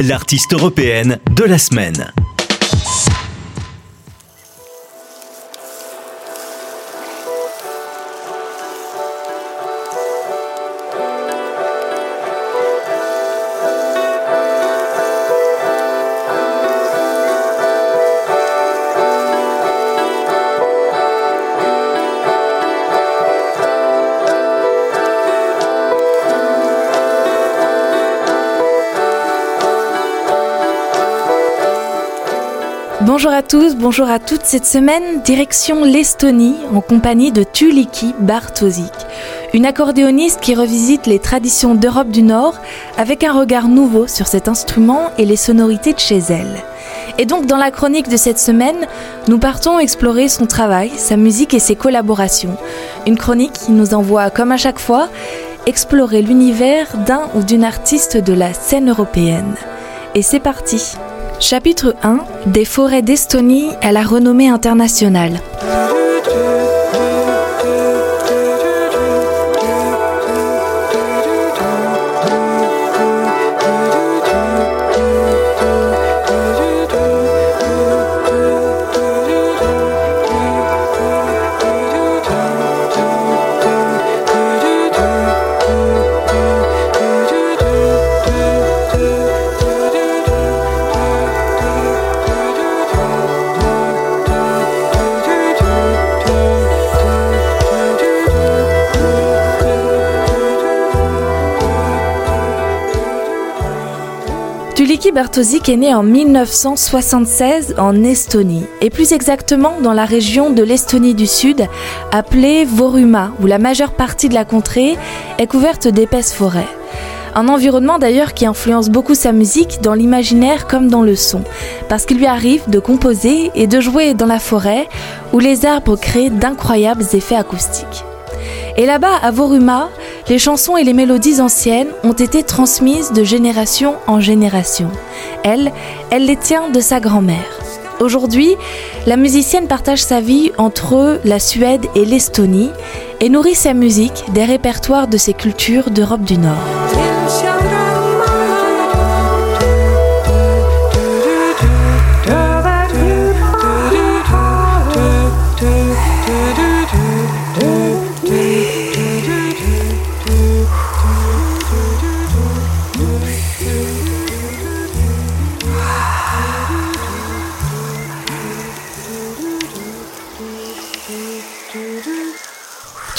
l'artiste européenne de la semaine. Bonjour à tous, bonjour à toutes. Cette semaine, direction l'Estonie en compagnie de Tuliki Bartosik, une accordéoniste qui revisite les traditions d'Europe du Nord avec un regard nouveau sur cet instrument et les sonorités de chez elle. Et donc dans la chronique de cette semaine, nous partons explorer son travail, sa musique et ses collaborations. Une chronique qui nous envoie, comme à chaque fois, explorer l'univers d'un ou d'une artiste de la scène européenne. Et c'est parti Chapitre 1 Des forêts d'Estonie à la renommée internationale. Tuliki Bartosik est né en 1976 en Estonie, et plus exactement dans la région de l'Estonie du Sud, appelée Voruma, où la majeure partie de la contrée est couverte d'épaisses forêts. Un environnement d'ailleurs qui influence beaucoup sa musique dans l'imaginaire comme dans le son, parce qu'il lui arrive de composer et de jouer dans la forêt où les arbres créent d'incroyables effets acoustiques. Et là-bas, à Voruma, les chansons et les mélodies anciennes ont été transmises de génération en génération. Elle, elle les tient de sa grand-mère. Aujourd'hui, la musicienne partage sa vie entre la Suède et l'Estonie et nourrit sa musique des répertoires de ses cultures d'Europe du Nord.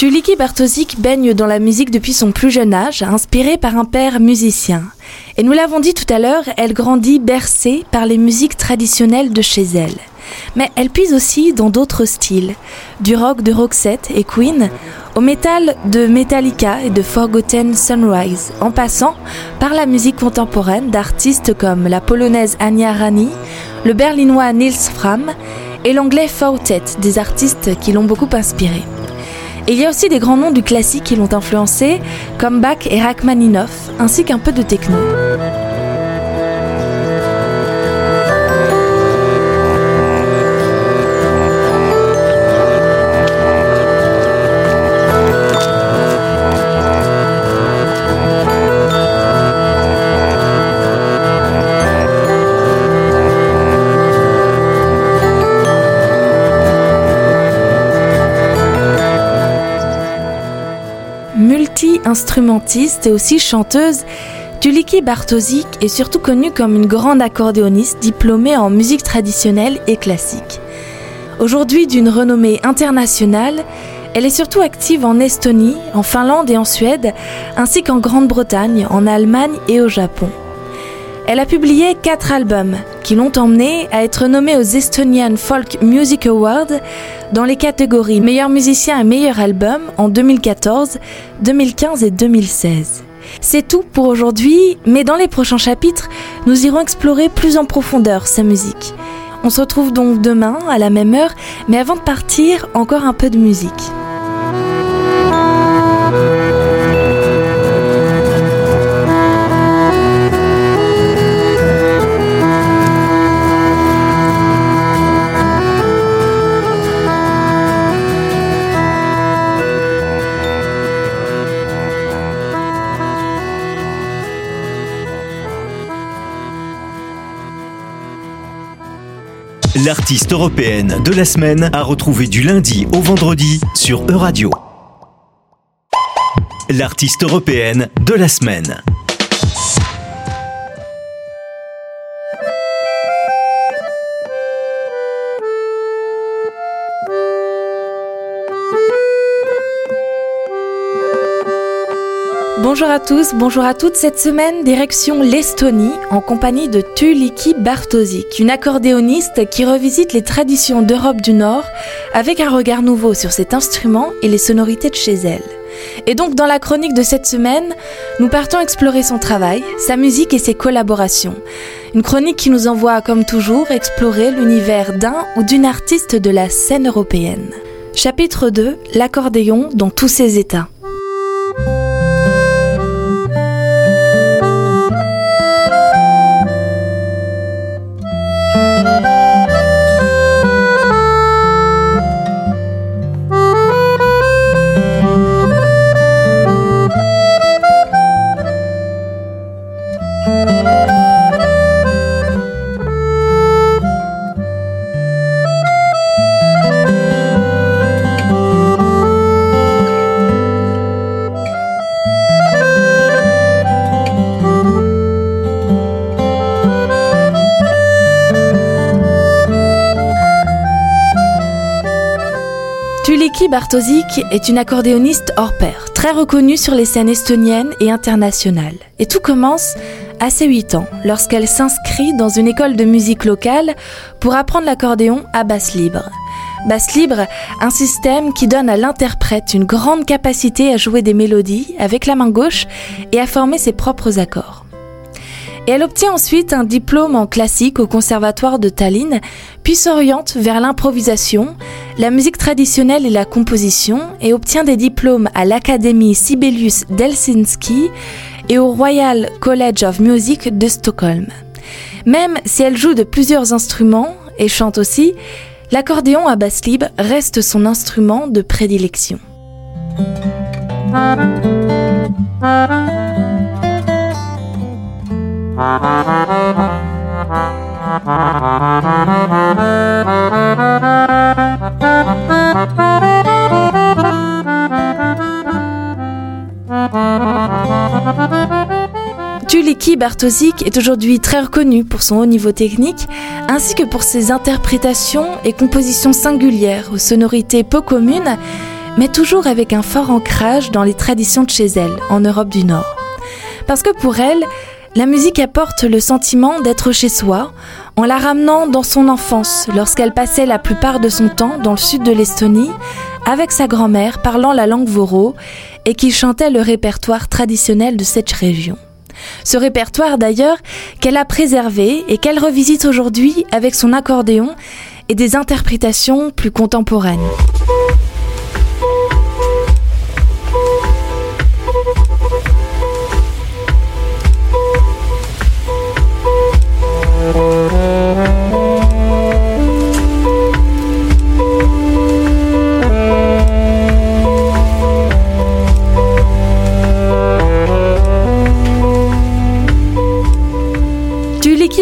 Tuliki Bartosik baigne dans la musique depuis son plus jeune âge, inspirée par un père musicien. Et nous l'avons dit tout à l'heure, elle grandit bercée par les musiques traditionnelles de chez elle. Mais elle puise aussi dans d'autres styles, du rock de Roxette et Queen, au métal de Metallica et de Forgotten Sunrise, en passant par la musique contemporaine d'artistes comme la polonaise Anya Rani, le berlinois Nils Fram et l'anglais Fautet, des artistes qui l'ont beaucoup inspirée. Il y a aussi des grands noms du classique qui l'ont influencé, comme Bach et Rachmaninoff, ainsi qu'un peu de techno. Multi-instrumentiste et aussi chanteuse, Tuliki Bartosik est surtout connue comme une grande accordéoniste diplômée en musique traditionnelle et classique. Aujourd'hui d'une renommée internationale, elle est surtout active en Estonie, en Finlande et en Suède, ainsi qu'en Grande-Bretagne, en Allemagne et au Japon. Elle a publié quatre albums qui l'ont emmenée à être nommée aux Estonian Folk Music Awards dans les catégories meilleur musicien et meilleur album en 2014, 2015 et 2016. C'est tout pour aujourd'hui, mais dans les prochains chapitres, nous irons explorer plus en profondeur sa musique. On se retrouve donc demain à la même heure, mais avant de partir, encore un peu de musique. L'artiste européenne de la semaine a retrouvé du lundi au vendredi sur Euradio. L'artiste européenne de la semaine. Bonjour à tous, bonjour à toutes. Cette semaine, direction l'Estonie en compagnie de Tuliki Bartosik, une accordéoniste qui revisite les traditions d'Europe du Nord avec un regard nouveau sur cet instrument et les sonorités de chez elle. Et donc dans la chronique de cette semaine, nous partons explorer son travail, sa musique et ses collaborations. Une chronique qui nous envoie, comme toujours, explorer l'univers d'un ou d'une artiste de la scène européenne. Chapitre 2, l'accordéon dans tous ses états. Tuliki Bartosik est une accordéoniste hors pair, très reconnue sur les scènes estoniennes et internationales. Et tout commence à ses 8 ans, lorsqu'elle s'inscrit dans une école de musique locale pour apprendre l'accordéon à basse libre. Basse libre, un système qui donne à l'interprète une grande capacité à jouer des mélodies avec la main gauche et à former ses propres accords elle obtient ensuite un diplôme en classique au conservatoire de Tallinn, puis s'oriente vers l'improvisation, la musique traditionnelle et la composition, et obtient des diplômes à l'Académie Sibelius d'Helsinki et au Royal College of Music de Stockholm. Même si elle joue de plusieurs instruments et chante aussi, l'accordéon à basse libre reste son instrument de prédilection. Tuliki Bartosik est aujourd'hui très reconnu pour son haut niveau technique ainsi que pour ses interprétations et compositions singulières aux sonorités peu communes mais toujours avec un fort ancrage dans les traditions de chez elle en Europe du Nord. Parce que pour elle, la musique apporte le sentiment d'être chez soi en la ramenant dans son enfance lorsqu'elle passait la plupart de son temps dans le sud de l'Estonie avec sa grand-mère parlant la langue voro et qui chantait le répertoire traditionnel de cette région. Ce répertoire d'ailleurs qu'elle a préservé et qu'elle revisite aujourd'hui avec son accordéon et des interprétations plus contemporaines.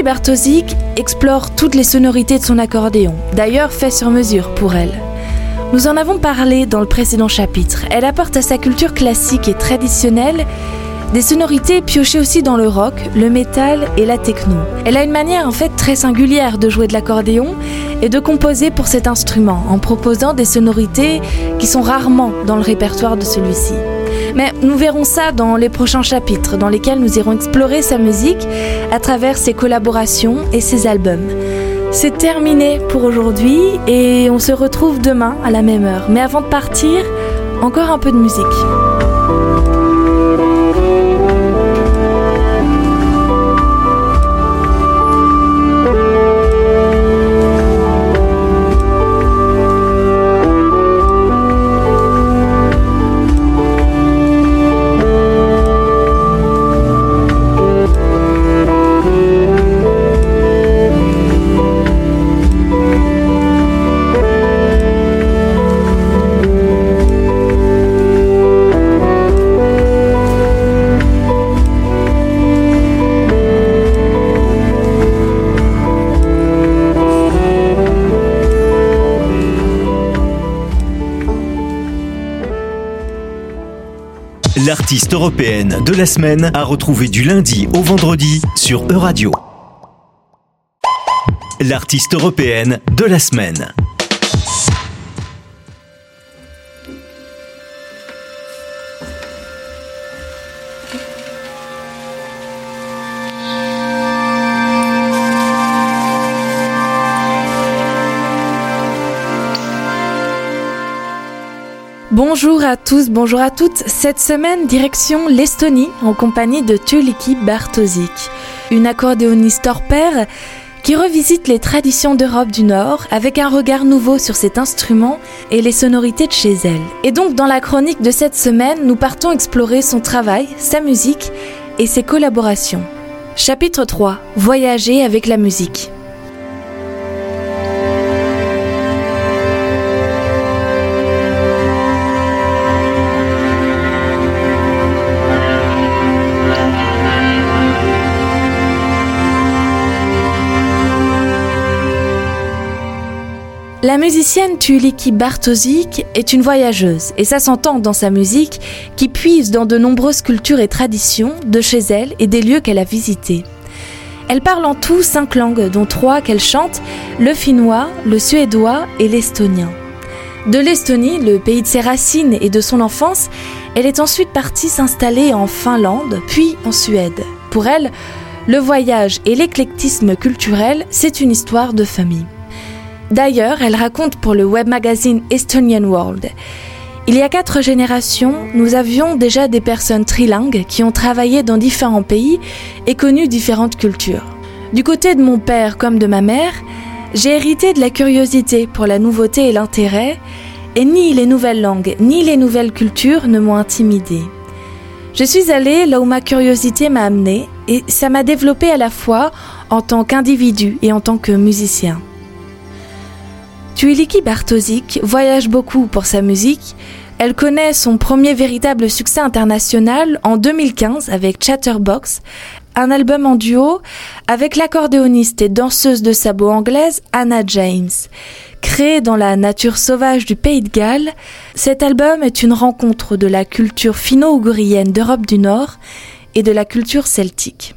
Bartosik explore toutes les sonorités de son accordéon, d'ailleurs fait sur mesure pour elle. Nous en avons parlé dans le précédent chapitre. Elle apporte à sa culture classique et traditionnelle des sonorités piochées aussi dans le rock, le métal et la techno. Elle a une manière en fait très singulière de jouer de l'accordéon et de composer pour cet instrument en proposant des sonorités qui sont rarement dans le répertoire de celui-ci. Mais nous verrons ça dans les prochains chapitres dans lesquels nous irons explorer sa musique à travers ses collaborations et ses albums. C'est terminé pour aujourd'hui et on se retrouve demain à la même heure. Mais avant de partir, encore un peu de musique. L'artiste européenne de la semaine a retrouvé du lundi au vendredi sur Euradio. L'artiste européenne de la semaine. Bonjour à tous, bonjour à toutes. Cette semaine, direction l'Estonie en compagnie de Tuliki Bartosik, une accordéoniste hors qui revisite les traditions d'Europe du Nord avec un regard nouveau sur cet instrument et les sonorités de chez elle. Et donc dans la chronique de cette semaine, nous partons explorer son travail, sa musique et ses collaborations. Chapitre 3. Voyager avec la musique. La musicienne Tuliki Bartosik est une voyageuse, et ça s'entend dans sa musique, qui puise dans de nombreuses cultures et traditions de chez elle et des lieux qu'elle a visités. Elle parle en tout cinq langues, dont trois qu'elle chante, le finnois, le suédois et l'estonien. De l'Estonie, le pays de ses racines et de son enfance, elle est ensuite partie s'installer en Finlande, puis en Suède. Pour elle, le voyage et l'éclectisme culturel, c'est une histoire de famille. D'ailleurs, elle raconte pour le web magazine Estonian World. Il y a quatre générations, nous avions déjà des personnes trilingues qui ont travaillé dans différents pays et connu différentes cultures. Du côté de mon père comme de ma mère, j'ai hérité de la curiosité pour la nouveauté et l'intérêt, et ni les nouvelles langues ni les nouvelles cultures ne m'ont intimidée. Je suis allée là où ma curiosité m'a amenée, et ça m'a développée à la fois en tant qu'individu et en tant que musicien. Tuiliki Bartosik voyage beaucoup pour sa musique. Elle connaît son premier véritable succès international en 2015 avec Chatterbox, un album en duo avec l'accordéoniste et danseuse de sabot anglaise Anna James. Créé dans la nature sauvage du Pays de Galles, cet album est une rencontre de la culture finno-ougrienne d'Europe du Nord et de la culture celtique.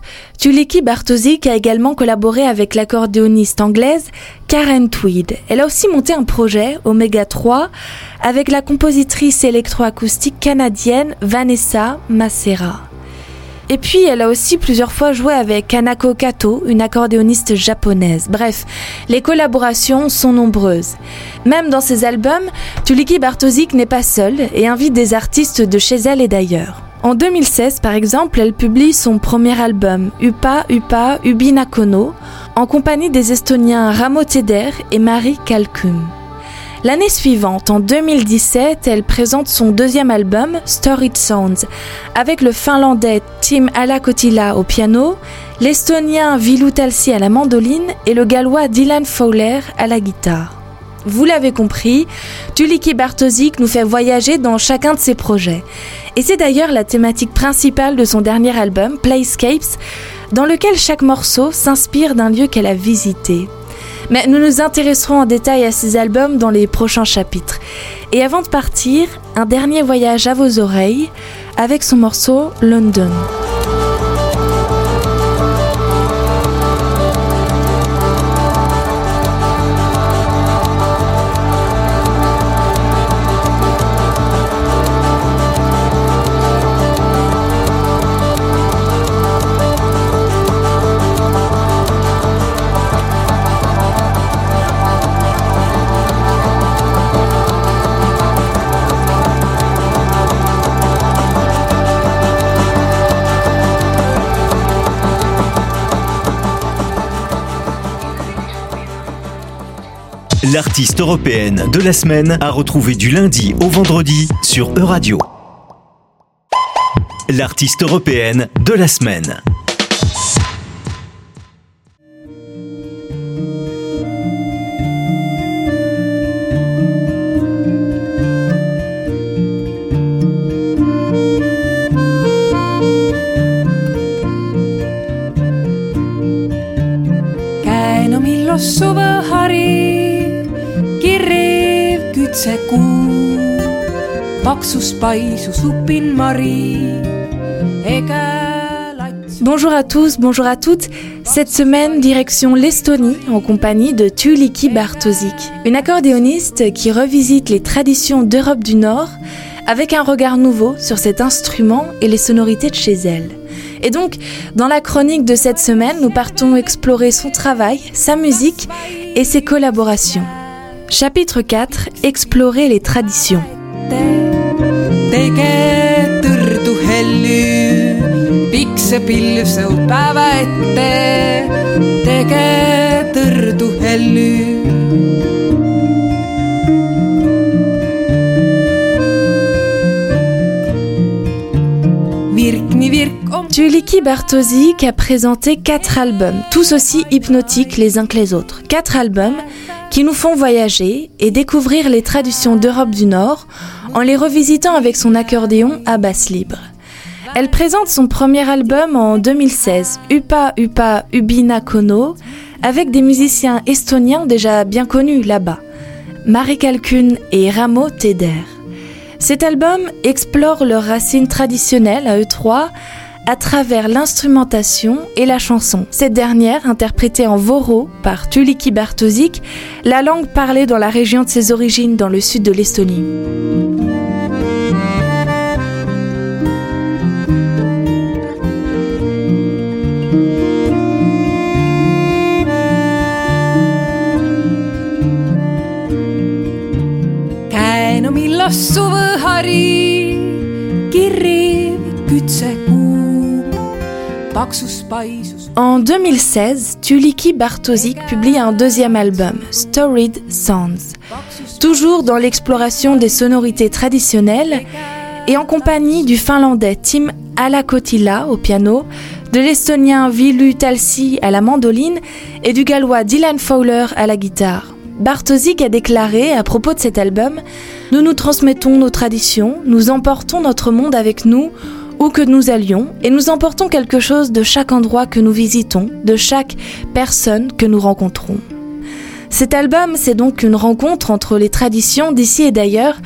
Tuliki Bartosik a également collaboré avec l'accordéoniste anglaise Karen Tweed. Elle a aussi monté un projet, Omega 3, avec la compositrice électroacoustique canadienne Vanessa Macera. Et puis, elle a aussi plusieurs fois joué avec Kanako Kato, une accordéoniste japonaise. Bref, les collaborations sont nombreuses. Même dans ses albums, Tuliki Bartosik n'est pas seule et invite des artistes de chez elle et d'ailleurs. En 2016, par exemple, elle publie son premier album, Upa Upa Ubinakono, en compagnie des Estoniens Ramo Teder et Marie Kalkum. L'année suivante, en 2017, elle présente son deuxième album, Story Sounds, avec le finlandais Tim Alakotila au piano, l'estonien Vilu Talsi à la mandoline et le gallois Dylan Fowler à la guitare. Vous l'avez compris, Tuliki Bartosik nous fait voyager dans chacun de ses projets. Et c'est d'ailleurs la thématique principale de son dernier album, Playscapes, dans lequel chaque morceau s'inspire d'un lieu qu'elle a visité. Mais nous nous intéresserons en détail à ces albums dans les prochains chapitres. Et avant de partir, un dernier voyage à vos oreilles avec son morceau London. L'artiste européenne de la semaine a retrouvé du lundi au vendredi sur Euradio. L'artiste européenne de la semaine. Bonjour à tous, bonjour à toutes. Cette semaine, direction l'Estonie en compagnie de Tuliki Bartosik, une accordéoniste qui revisite les traditions d'Europe du Nord avec un regard nouveau sur cet instrument et les sonorités de chez elle. Et donc, dans la chronique de cette semaine, nous partons explorer son travail, sa musique et ses collaborations. Chapitre 4 Explorer les traditions. Tuliki Bartosik a présenté quatre albums, tous aussi hypnotiques les uns que les autres. Quatre albums qui nous font voyager et découvrir les traditions d'Europe du Nord en les revisitant avec son accordéon à basse libre. Elle présente son premier album en 2016, Upa Upa Ubina Kono, avec des musiciens estoniens déjà bien connus là-bas, Marie Kalkun et Ramo Teder. Cet album explore leurs racines traditionnelles à eux trois à travers l'instrumentation et la chanson. Cette dernière, interprétée en voro par Tuliki Bartosik, la langue parlée dans la région de ses origines dans le sud de l'Estonie. En 2016, Tuliki Bartosik publie un deuxième album, Storied Sounds, toujours dans l'exploration des sonorités traditionnelles et en compagnie du finlandais Tim Alakotila au piano, de l'estonien Vilu Talsi à la mandoline et du gallois Dylan Fowler à la guitare. Bartosik a déclaré à propos de cet album Nous nous transmettons nos traditions, nous emportons notre monde avec nous où que nous allions, et nous emportons quelque chose de chaque endroit que nous visitons, de chaque personne que nous rencontrons. Cet album, c'est donc une rencontre entre les traditions d'ici et d'ailleurs,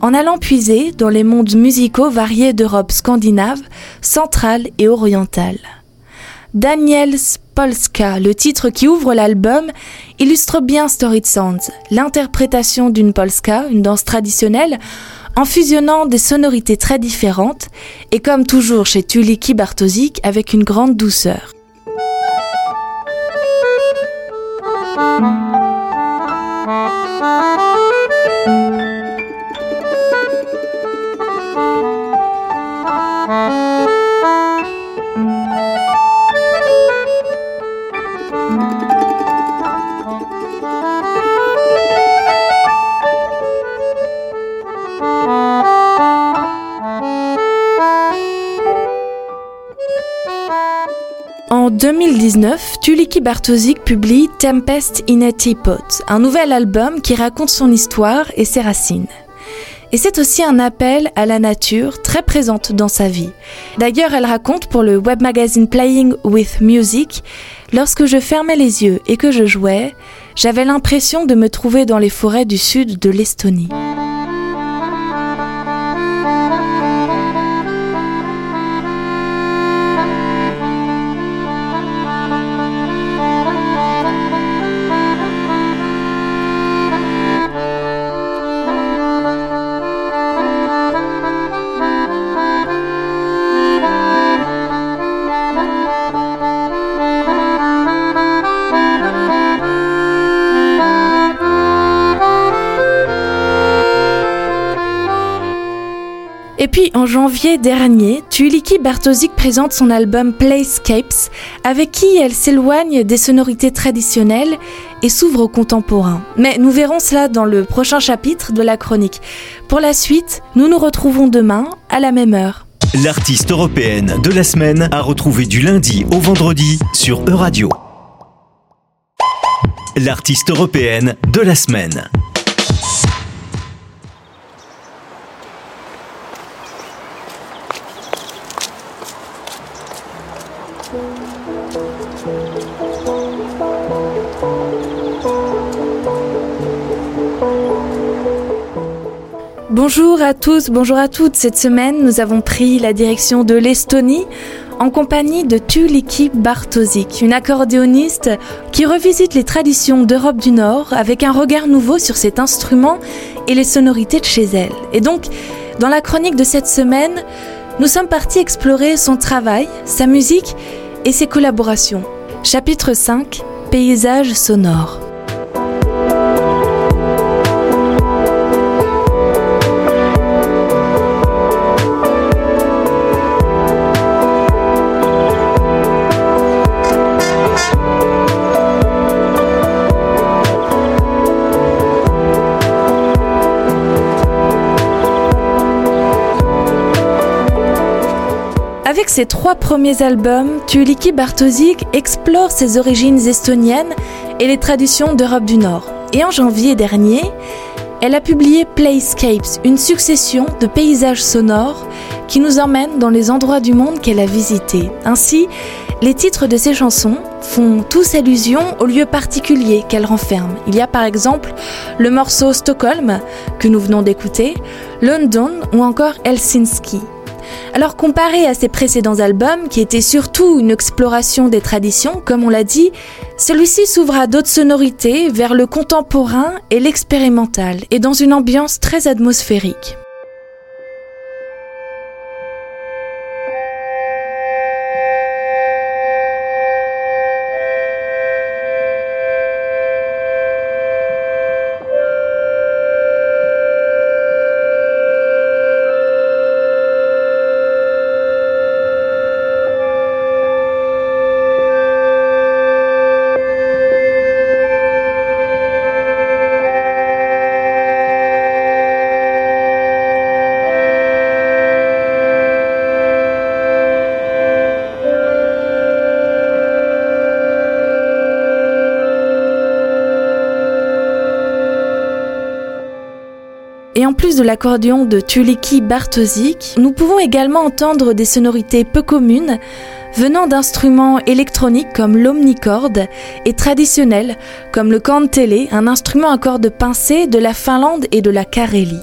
en allant puiser dans les mondes musicaux variés d'Europe scandinave, centrale et orientale. Daniel Polska, le titre qui ouvre l'album, illustre bien Story Sounds, l'interprétation d'une polska, une danse traditionnelle, en fusionnant des sonorités très différentes et comme toujours chez Tuliki Bartosik avec une grande douceur. 2019, Tuliki Bartosik publie Tempest in a Teapot, un nouvel album qui raconte son histoire et ses racines. Et c'est aussi un appel à la nature très présente dans sa vie. D'ailleurs, elle raconte pour le web magazine Playing with Music, lorsque je fermais les yeux et que je jouais, j'avais l'impression de me trouver dans les forêts du sud de l'Estonie. Et puis en janvier dernier, Tuliki Bartosik présente son album Playscapes, avec qui elle s'éloigne des sonorités traditionnelles et s'ouvre au contemporain. Mais nous verrons cela dans le prochain chapitre de la chronique. Pour la suite, nous nous retrouvons demain à la même heure. L'artiste européenne de la semaine a retrouvé du lundi au vendredi sur Euradio. L'artiste européenne de la semaine. Bonjour à tous, bonjour à toutes. Cette semaine, nous avons pris la direction de l'Estonie en compagnie de Tuliki Bartosik, une accordéoniste qui revisite les traditions d'Europe du Nord avec un regard nouveau sur cet instrument et les sonorités de chez elle. Et donc, dans la chronique de cette semaine, nous sommes partis explorer son travail, sa musique et ses collaborations. Chapitre 5 Paysages sonores. Avec ses trois premiers albums, Tuliki Bartosik explore ses origines estoniennes et les traditions d'Europe du Nord. Et en janvier dernier, elle a publié Playscapes, une succession de paysages sonores qui nous emmènent dans les endroits du monde qu'elle a visités. Ainsi, les titres de ses chansons font tous allusion aux lieux particuliers qu'elle renferme. Il y a par exemple le morceau Stockholm que nous venons d'écouter, London ou encore Helsinki. Alors comparé à ses précédents albums, qui étaient surtout une exploration des traditions, comme on l'a dit, celui-ci s'ouvre à d'autres sonorités vers le contemporain et l'expérimental, et dans une ambiance très atmosphérique. Plus de l'accordéon de Tuliki Bartosik, nous pouvons également entendre des sonorités peu communes venant d'instruments électroniques comme l'omnicorde et traditionnels comme le kantele, un instrument à cordes pincées de la Finlande et de la Carélie.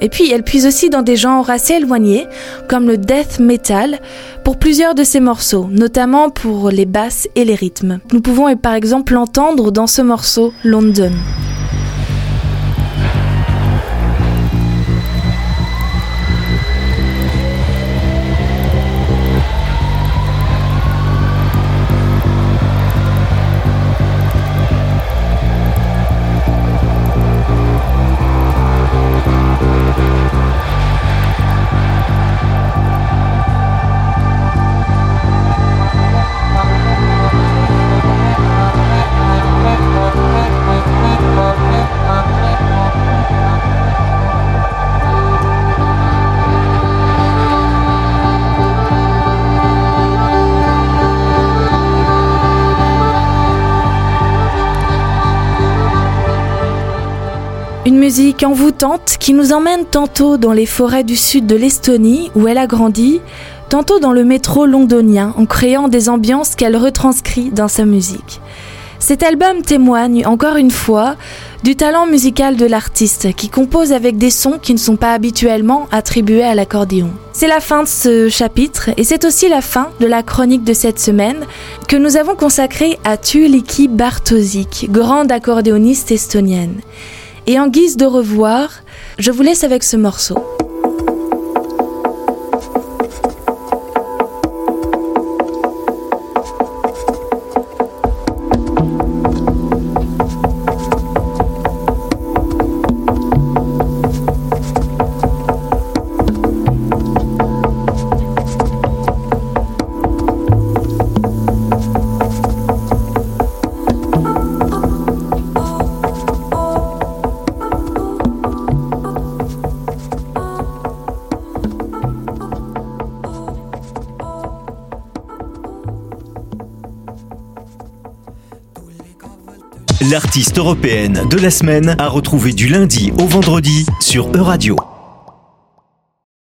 Et puis elle puise aussi dans des genres assez éloignés comme le death metal pour plusieurs de ses morceaux, notamment pour les basses et les rythmes. Nous pouvons par exemple l'entendre dans ce morceau London. Musique envoûtante qui nous emmène tantôt dans les forêts du sud de l'Estonie où elle a grandi, tantôt dans le métro londonien en créant des ambiances qu'elle retranscrit dans sa musique. Cet album témoigne encore une fois du talent musical de l'artiste qui compose avec des sons qui ne sont pas habituellement attribués à l'accordéon. C'est la fin de ce chapitre et c'est aussi la fin de la chronique de cette semaine que nous avons consacrée à Tuliki Bartosik, grande accordéoniste estonienne. Et en guise de revoir, je vous laisse avec ce morceau. L'artiste européenne de la semaine à retrouver du lundi au vendredi sur Euradio.